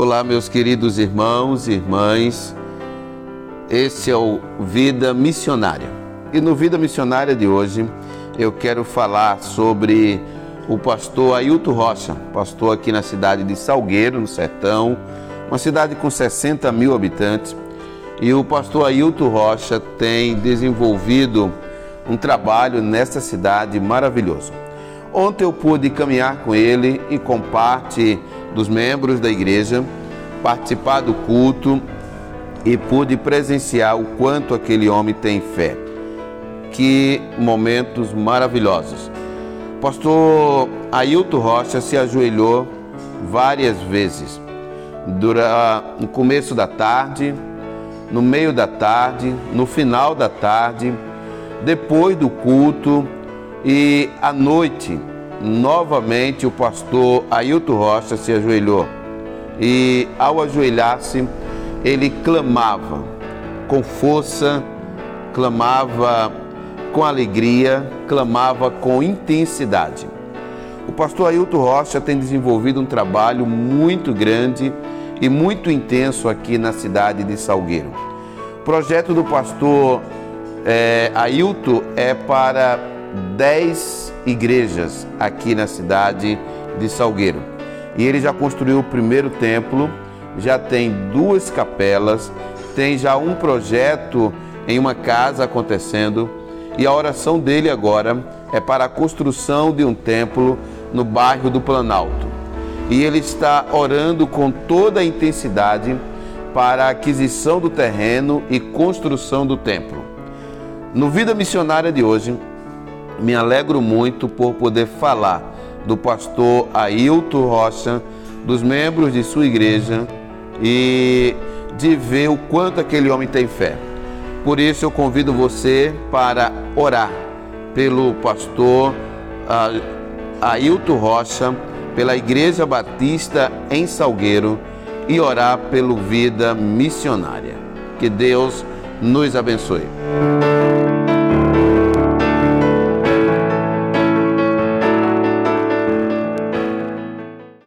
Olá, meus queridos irmãos e irmãs. Esse é o Vida Missionária. E no Vida Missionária de hoje eu quero falar sobre o pastor Ailton Rocha, pastor aqui na cidade de Salgueiro, no Sertão, uma cidade com 60 mil habitantes. E o pastor Ailton Rocha tem desenvolvido um trabalho nessa cidade maravilhoso. Ontem eu pude caminhar com ele e com parte dos membros da igreja, participar do culto e pude presenciar o quanto aquele homem tem fé. Que momentos maravilhosos. Pastor Ailton Rocha se ajoelhou várias vezes, durante no começo da tarde, no meio da tarde, no final da tarde, depois do culto e à noite, novamente o pastor Ailton Rocha se ajoelhou. E ao ajoelhar-se, ele clamava com força, clamava com alegria, clamava com intensidade. O pastor Ailton Rocha tem desenvolvido um trabalho muito grande e muito intenso aqui na cidade de Salgueiro. O projeto do pastor é, Ailton é para 10 igrejas aqui na cidade de Salgueiro. E ele já construiu o primeiro templo, já tem duas capelas, tem já um projeto em uma casa acontecendo e a oração dele agora é para a construção de um templo no bairro do Planalto. E ele está orando com toda a intensidade para a aquisição do terreno e construção do templo. No Vida Missionária de hoje, me alegro muito por poder falar do pastor Ailton Rocha, dos membros de sua igreja e de ver o quanto aquele homem tem fé. Por isso eu convido você para orar pelo pastor Ailton Rocha, pela Igreja Batista em Salgueiro e orar pelo Vida Missionária. Que Deus nos abençoe.